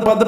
പത്ത് പത്ത്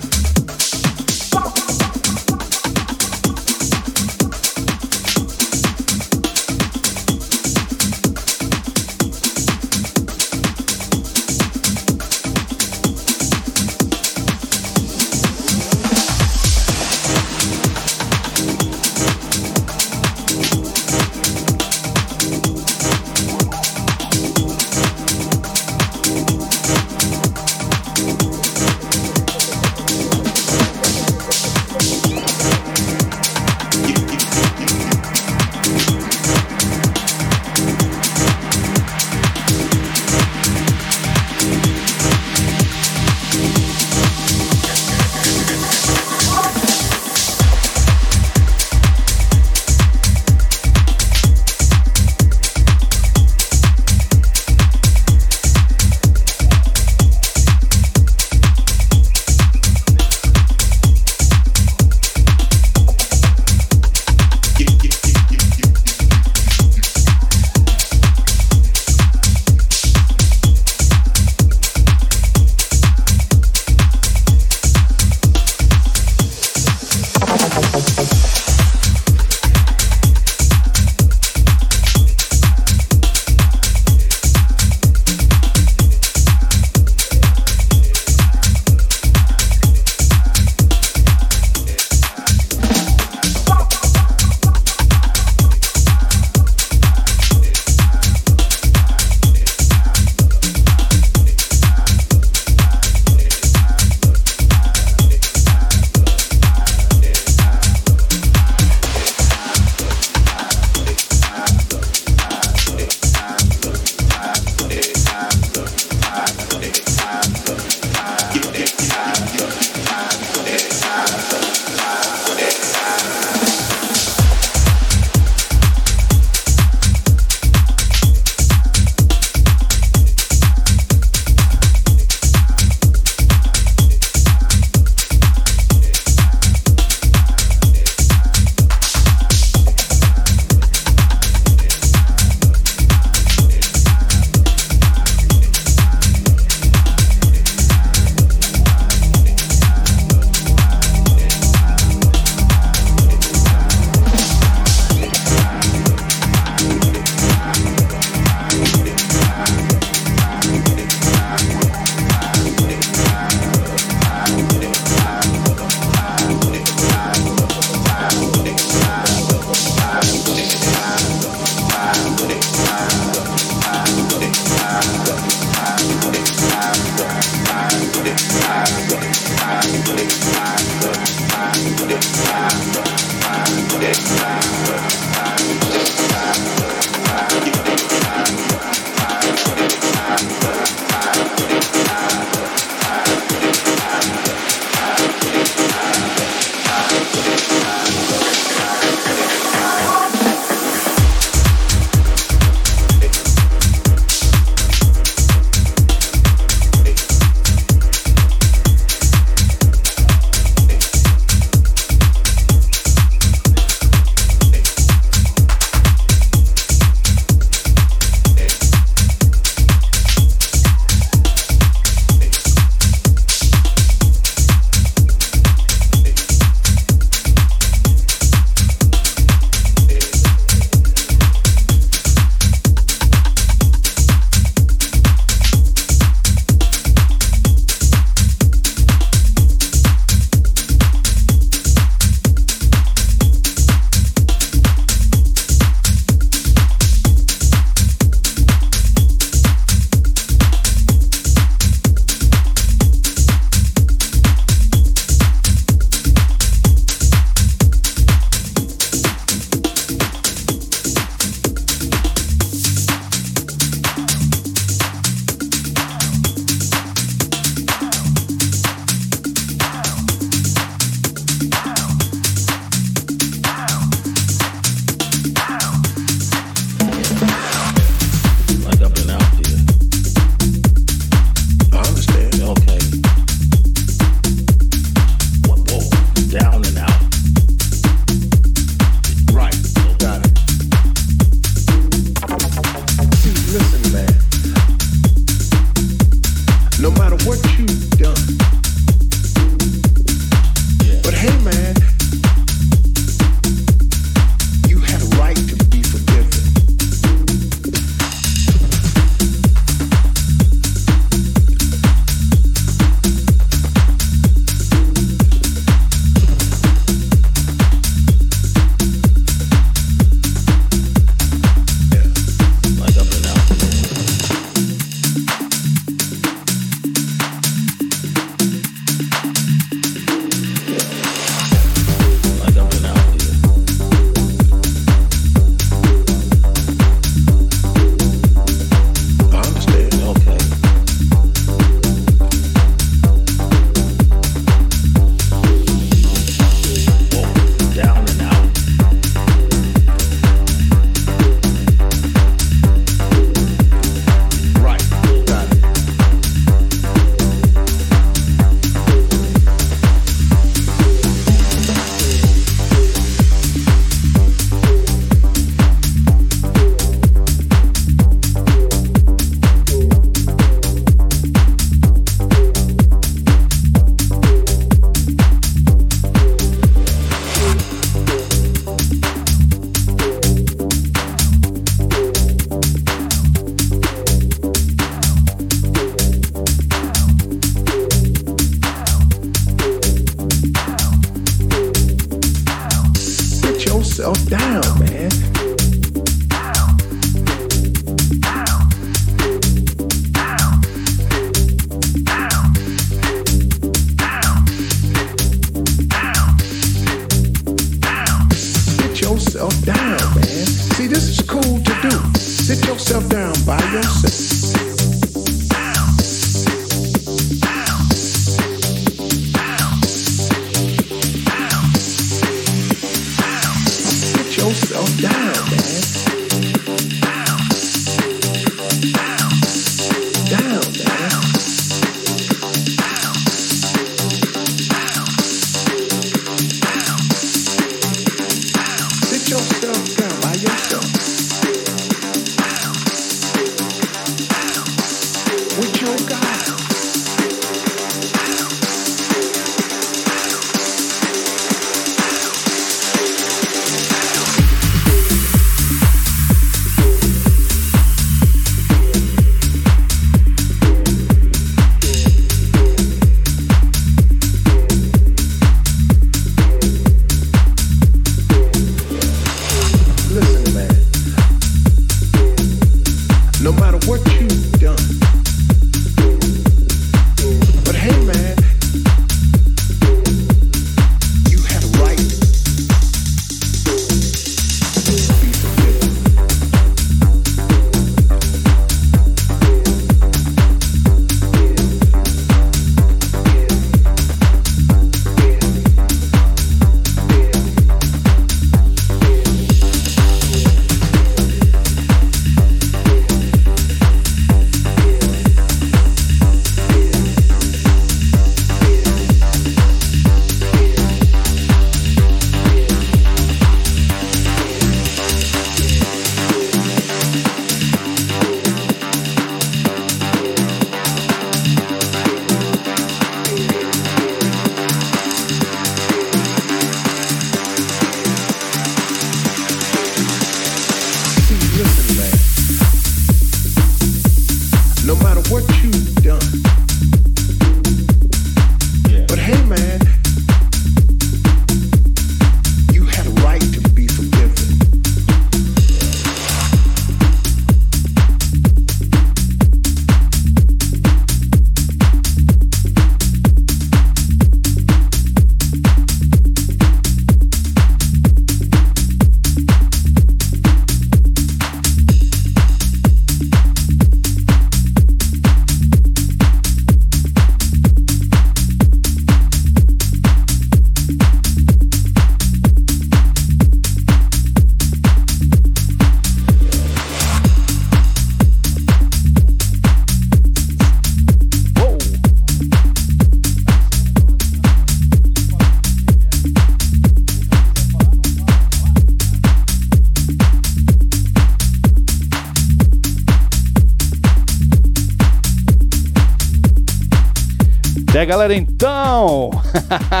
Galera, então.